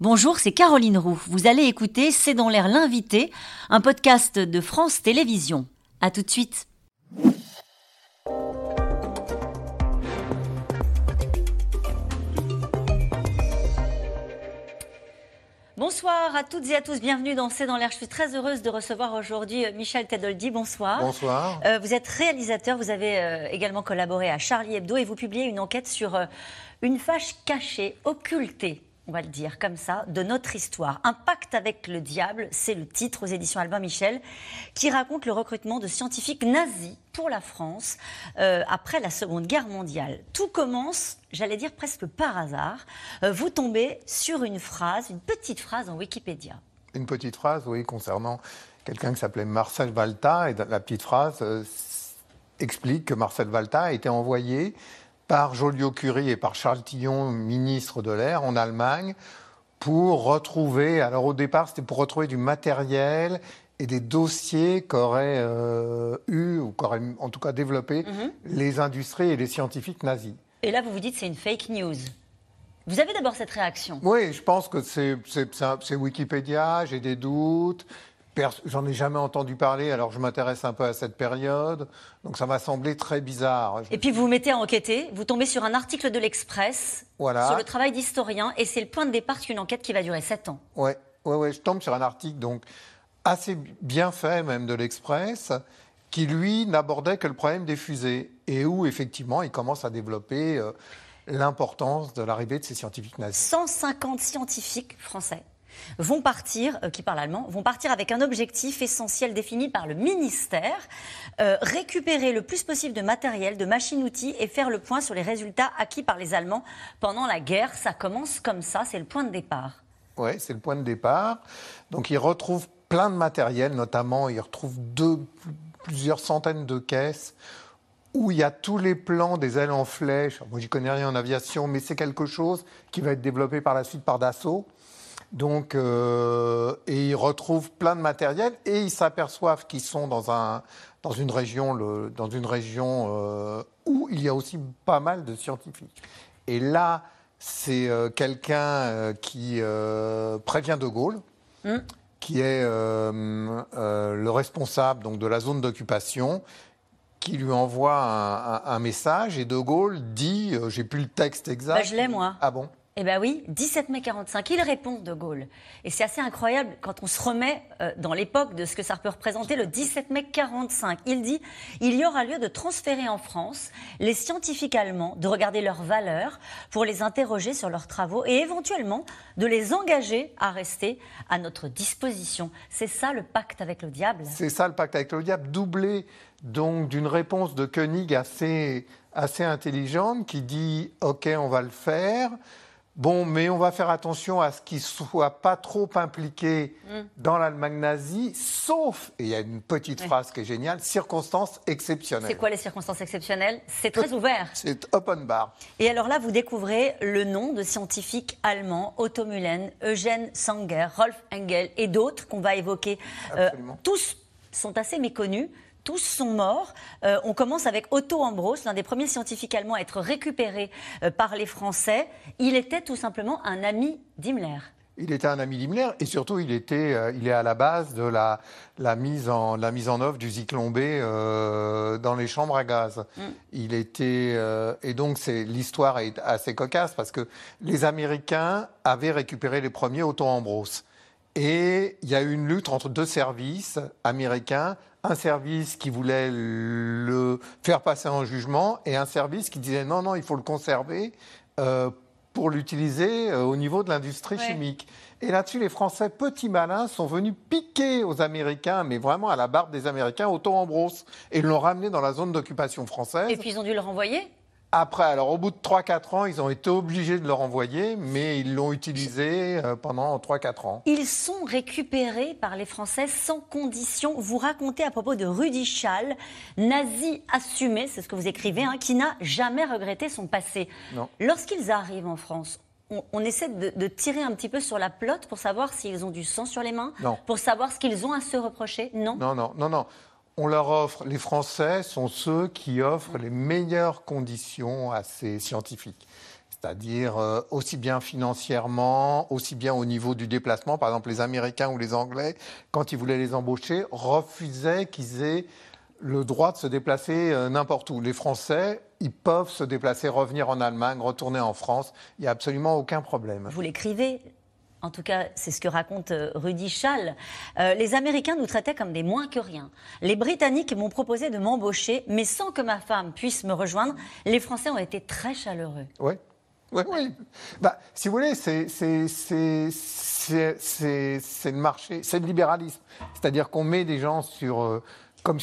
Bonjour, c'est Caroline Roux. Vous allez écouter C'est dans l'air l'invité, un podcast de France Télévisions. À tout de suite. Bonsoir à toutes et à tous, bienvenue dans C'est dans l'air. Je suis très heureuse de recevoir aujourd'hui euh, Michel Tedoldi. Bonsoir. Bonsoir. Euh, vous êtes réalisateur, vous avez euh, également collaboré à Charlie Hebdo et vous publiez une enquête sur euh, une fâche cachée, occultée on va le dire comme ça, de notre histoire. Un pacte avec le diable, c'est le titre aux éditions Albin Michel, qui raconte le recrutement de scientifiques nazis pour la France euh, après la Seconde Guerre mondiale. Tout commence, j'allais dire presque par hasard. Euh, vous tombez sur une phrase, une petite phrase en Wikipédia. Une petite phrase, oui, concernant quelqu'un qui s'appelait Marcel Valta. Et la petite phrase euh, explique que Marcel Valta a été envoyé par Joliot-Curie et par Charles Tillon, ministre de l'Air en Allemagne, pour retrouver, alors au départ c'était pour retrouver du matériel et des dossiers qu'auraient euh, eu, ou qu'auraient en tout cas développé, Mhm. les industries et les scientifiques nazis. Et là, vous vous dites c'est une fake news. Vous avez d'abord cette réaction. Oui, je pense que c'est Wikipédia, j'ai des doutes. J'en ai jamais entendu parler, alors je m'intéresse un peu à cette période. Donc ça m'a semblé très bizarre. Et puis vous vous mettez à enquêter, vous tombez sur un article de l'Express Voilà. sur le travail d'historien et c'est le point de départ d'une enquête qui va durer 7 ans. Ouais, ouais, ouais, je tombe sur un article donc assez bien fait même de l'Express qui lui n'abordait que le problème des fusées et où effectivement il commence à développer euh, l'importance de l'arrivée de ces scientifiques nazis. 150 scientifiques français vont partir, euh, qui parlent allemand, vont partir avec un objectif essentiel défini par le ministère, euh, récupérer le plus possible de matériel, de machines-outils et faire le point sur les résultats acquis par les Allemands pendant la guerre. Ça commence comme ça, c'est le point de départ. Ouais, c'est le point de départ. Donc il retrouve plein de matériel, notamment il retrouve deux, plusieurs centaines de caisses où il y a tous les plans des ailes en flèche. Moi, j'y connais rien en aviation, mais c'est quelque chose qui va être développé par la suite par Dassault. Donc, euh, et ils retrouvent plein de matériel et ils s'aperçoivent qu'ils sont dans, un, dans une région, le, dans une région euh, où il y a aussi pas mal de scientifiques. Et là, c'est euh, quelqu'un qui prévient De Gaulle, Mm. qui est le responsable donc, de la zone d'occupation, qui lui envoie un, un- un message et De Gaulle dit, j'ai plus le texte exact. Bah, je l'ai, moi. Ah bon? Eh bien oui, 17 mai 45, il répond de Gaulle. Et c'est assez incroyable quand on se remet euh, dans l'époque de ce que ça peut représenter le 17 mai 45. Il dit il y aura lieu de transférer en France les scientifiques allemands, de regarder leurs valeurs pour les interroger sur leurs travaux et éventuellement de les engager à rester à notre disposition. C'est ça le pacte avec le diable. C'est ça le pacte avec le diable, doublé donc d'une réponse de Koenig assez, assez intelligente qui dit OK, on va le faire. Bon, mais on va faire attention à ce qu'il ne soit pas trop impliqué dans l'Allemagne nazie, sauf, et il y a une petite phrase qui est géniale, circonstances exceptionnelles. C'est quoi les circonstances exceptionnelles? C'est très ouvert. C'est open bar. Et alors là, vous découvrez le nom de scientifiques allemands, Otto Mühlen, Eugène Sanger, Rolf Engel et d'autres qu'on va évoquer. Euh, tous sont assez méconnus. Tous sont morts. Euh, on commence avec Otto Ambros, l'un des premiers scientifiques allemands à être récupéré euh, par les Français. Il était tout simplement un ami d'Himmler. Il était un ami d'Himmler et surtout il était, euh, il est à la base de la, la mise en la mise en œuvre du Zyklon B euh, dans les chambres à gaz. Il était euh, et donc c'est l'histoire est assez cocasse parce que les Américains avaient récupéré les premiers Otto Ambros et il y a eu une lutte entre deux services américains. Un service qui voulait le faire passer en jugement et un service qui disait non, non, il faut le conserver euh, pour l'utiliser euh, au niveau de l'industrie Ouais. chimique. Et là-dessus, les Français, petits malins, sont venus piquer aux Américains, mais vraiment à la barbe des Américains, Otto Ambros, et l'ont ramené dans la zone d'occupation française. Et puis ils ont dû le renvoyer Après, alors au bout de 3-4 ans, ils ont été obligés de le renvoyer, mais ils l'ont utilisé euh, pendant 3-4 ans. Ils sont récupérés par les Français sans condition. Vous racontez à propos de Rudi Schall, nazi assumé, c'est ce que vous écrivez, hein, qui n'a jamais regretté son passé. Non. Lorsqu'ils arrivent en France, on, on essaie de, de tirer un petit peu sur la pelote pour savoir s'ils ont du sang sur les mains, Non. pour savoir ce qu'ils ont à se reprocher? Non. Non, non, non, non. On leur offre, les Français sont ceux qui offrent les meilleures conditions à ces scientifiques. c'est-à-dire euh, aussi bien financièrement, aussi bien au niveau du déplacement. Par exemple, les Américains ou les Anglais, quand ils voulaient les embaucher, refusaient qu'ils aient le droit de se déplacer euh, n'importe où. Les Français, ils peuvent se déplacer, revenir en Allemagne, retourner en France. Il n'y a absolument aucun problème. Vous l'écrivez en tout cas, c'est ce que raconte euh, Rudy Schall. Euh, les Américains nous traitaient comme des moins que rien. Les Britanniques m'ont proposé de m'embaucher, mais sans que ma femme puisse me rejoindre. Les Français ont été très chaleureux. Oui. Oui, oui. Bah, si vous voulez, c'est le marché, c'est le libéralisme. C'est-à-dire qu'on met des gens sur, euh, comme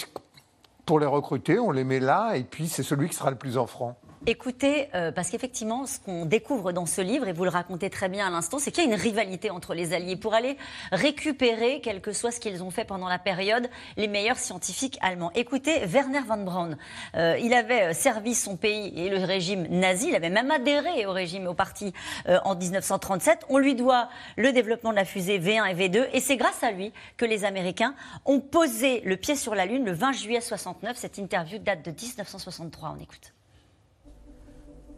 pour les recruter, on les met là, et puis c'est celui qui sera le plus offrant. Écoutez, euh, parce qu'effectivement, ce qu'on découvre dans ce livre, et vous le racontez très bien à l'instant, c'est qu'il y a une rivalité entre les alliés pour aller récupérer, quel que soit ce qu'ils ont fait pendant la période, les meilleurs scientifiques allemands. Écoutez, Werner von Braun, euh, il avait euh, servi son pays et le régime nazi, il avait même adhéré au régime, au parti en 1937. On lui doit le développement de la fusée V1 et V2, et c'est grâce à lui que les Américains ont posé le pied sur la Lune le 20 juillet 69. Cette interview date de 1963. On écoute.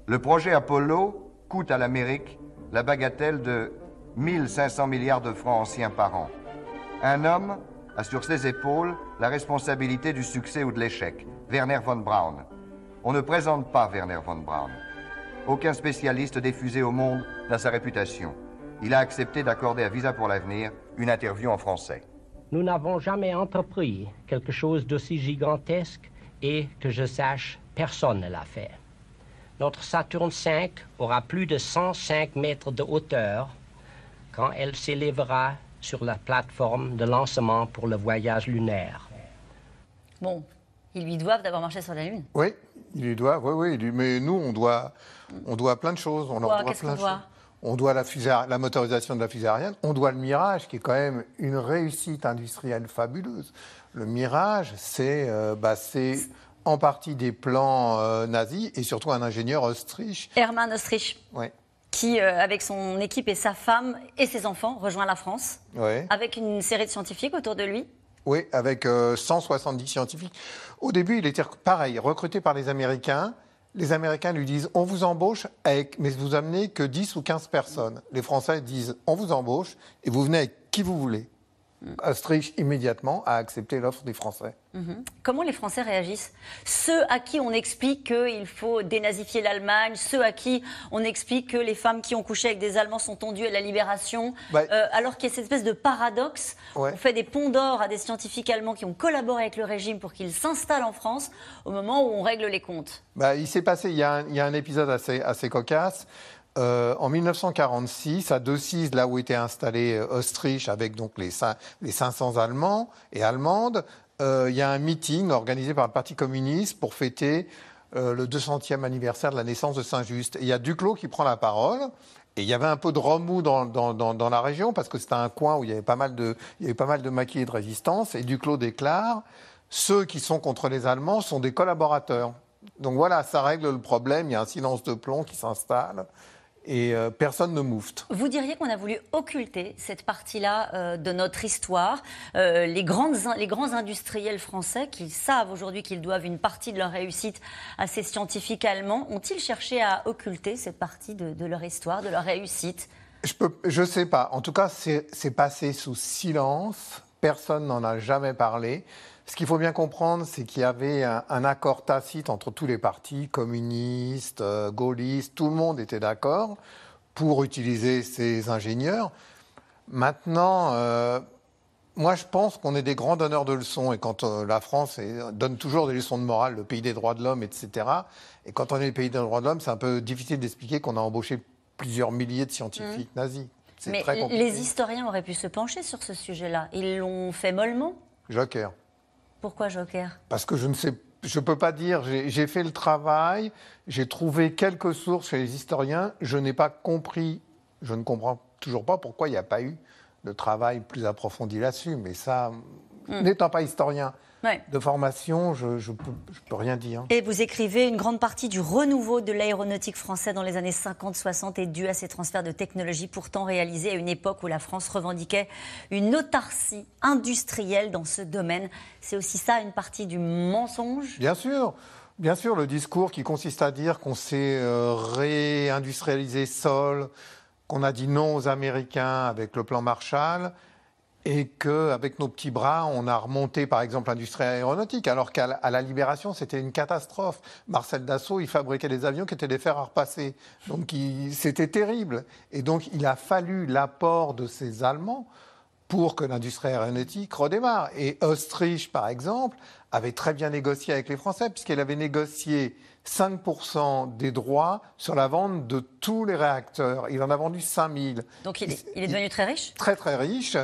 Le projet Apollo coûte à l'Amérique la bagatelle de 1500 milliards de francs anciens par an. Un homme a sur ses épaules la responsabilité du succès ou de l'échec, Werner von Braun. On ne présente pas Werner von Braun. Aucun spécialiste des fusées au monde n'a sa réputation. Il a accepté d'accorder à Visa pour l'avenir une interview en français. Nous n'avons jamais entrepris quelque chose d'aussi gigantesque et que je sache, personne ne l'a fait. Notre Saturne V aura plus de 105 mètres de hauteur quand elle s'élèvera sur la plateforme de lancement pour le voyage lunaire. Bon, ils lui doivent d'avoir marché sur la Lune. Oui, ils lui doivent, oui, oui. Mais nous, on doit, on doit plein de choses. On leur doit plein de choses. On doit la, fusée, la motorisation de la fusée aérienne. On doit le Mirage, qui est quand même une réussite industrielle fabuleuse. Le Mirage, c'est euh, bah, en partie des plans euh, nazis et surtout un ingénieur autriche. Hermann Austrich. Oui. Qui, euh, avec son équipe et sa femme et ses enfants, rejoint la France. Oui. Avec une série de scientifiques autour de lui. Oui, avec 170 euh, scientifiques. Au début, il était pareil, recruté par les Américains. Les Américains lui disent on vous embauche, avec, mais vous amenez que 10 ou 15 personnes. Les Français disent on vous embauche et vous venez avec qui vous voulez. Autriche immédiatement a accepté l'offre des Français. Mhm. Comment les Français réagissent? Ceux à qui on explique qu'il faut dénazifier l'Allemagne, ceux à qui on explique que les femmes qui ont couché avec des Allemands sont tendues à la libération, bah, euh, alors qu'il y a cette espèce de paradoxe. On fait des ponts d'or à des scientifiques allemands qui ont collaboré avec le régime pour qu'ils s'installent en France au moment où on règle les comptes. Bah, il s'est passé, il y, a un, épisode assez, assez cocasse. Euh, en 1946, à Decize, là où était installé euh, Autriche avec donc les, les 500 Allemands et Allemandes, euh, il y a un meeting organisé par le Parti communiste pour fêter le 200e anniversaire de la naissance de Saint-Just. Il y a Duclos qui prend la parole. Et il y avait un peu de remous dans, dans, dans, la région parce que c'était un coin où il y avait pas mal de, il y avait pas mal de de résistance. Et Duclos déclare ceux qui sont contre les Allemands sont des collaborateurs. Donc voilà, ça règle le problème. Il y a un silence de plomb qui s'installe et euh, personne ne moufte. Vous diriez qu'on a voulu occulter cette partie-là euh, de notre histoire. Euh, les, grandes, les grands industriels français qui savent aujourd'hui qu'ils doivent une partie de leur réussite à ces scientifiques allemands, ont-ils cherché à occulter cette partie de, leur histoire, de leur réussite? Je ne sais pas. En tout cas, c'est passé sous silence. Personne n'en a jamais parlé. Ce qu'il faut bien comprendre, c'est qu'il y avait un, accord tacite entre tous les partis, communistes, euh, gaullistes, tout le monde était d'accord pour utiliser ces ingénieurs. Maintenant, euh, moi je pense qu'on est des grands donneurs de leçons et quand euh, la France donne toujours des leçons de morale, le pays des droits de l'homme, etc. Et quand on est le pays des droits de l'homme, c'est un peu difficile d'expliquer qu'on a embauché plusieurs milliers de scientifiques mmh. nazis. Mais les historiens auraient pu se pencher sur ce sujet-là. Ils l'ont fait mollement Joker. Pourquoi Joker? Parce que je ne sais, je peux pas dire. J'ai fait le travail, j'ai trouvé quelques sources chez les historiens. Je n'ai pas compris, je ne comprends toujours pas pourquoi il n'y a pas eu de travail plus approfondi là-dessus. Mais ça, hmm. n'étant pas historien, de formation, je ne peux, peux, rien dire. Et vous écrivez une grande partie du renouveau de l'aéronautique français dans les années 50-60 est due à ces transferts de technologie pourtant réalisés à une époque où la France revendiquait une autarcie industrielle dans ce domaine. C'est aussi ça une partie du mensonge? Bien sûr. Bien sûr, le discours qui consiste à dire qu'on s'est euh, réindustrialisé seul, qu'on a dit non aux Américains avec le plan Marshall, et qu'avec nos petits bras, on a remonté par exemple l'industrie aéronautique, alors qu'à la Libération, c'était une catastrophe. Marcel Dassault, il fabriquait des avions qui étaient des fers à repasser. Donc c'était terrible. Et donc il a fallu l'apport de ces Allemands pour que l'industrie aéronautique redémarre. Et Autriche, par exemple, avait très bien négocié avec les Français, puisqu'elle avait négocié 5% des droits sur la vente de tous les réacteurs. Il en a vendu 5000. Donc il est, il est devenu très riche? Très très riche.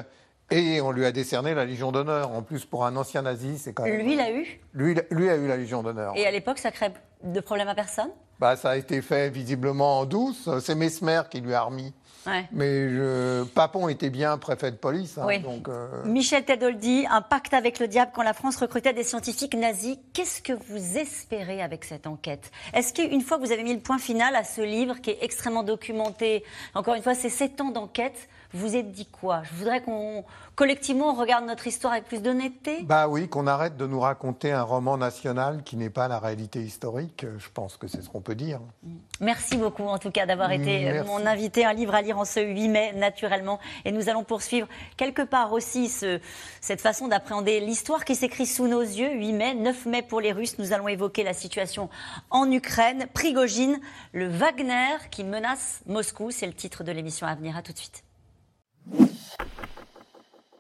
Et on lui a décerné la Légion d'honneur. En plus, pour un ancien nazi, c'est quand même. Lui l'a eu lui, lui a eu la Légion d'honneur. Et à l'époque, ça crée de problème à personne? Bah, Ça a été fait visiblement en douce. C'est Mesmer qui lui a remis. Mais je... Papon était bien préfet de police. Hein, donc, euh... Michel Tedoldi, un pacte avec le diable quand la France recrutait des scientifiques nazis. Qu'est-ce que vous espérez avec cette enquête? Est-ce qu'une fois que vous avez mis le point final à ce livre qui est extrêmement documenté, encore une fois, c'est sept ans d'enquête, vous êtes dit quoi? Je voudrais qu'on collectivement regarde notre histoire avec plus d'honnêteté? Bah oui, qu'on arrête de nous raconter un roman national qui n'est pas la réalité historique. Je pense que c'est ce qu'on peut dire. Merci beaucoup en tout cas d'avoir été mon invité. Un livre à lire en ce 8 mai, naturellement. Et nous allons poursuivre quelque part aussi ce, cette façon d'appréhender l'histoire qui s'écrit sous nos yeux. 8 mai, 9 mai pour les Russes. Nous allons évoquer la situation en Ukraine. Prigogine, le Wagner qui menace Moscou. C'est le titre de l'émission à venir. À tout de suite.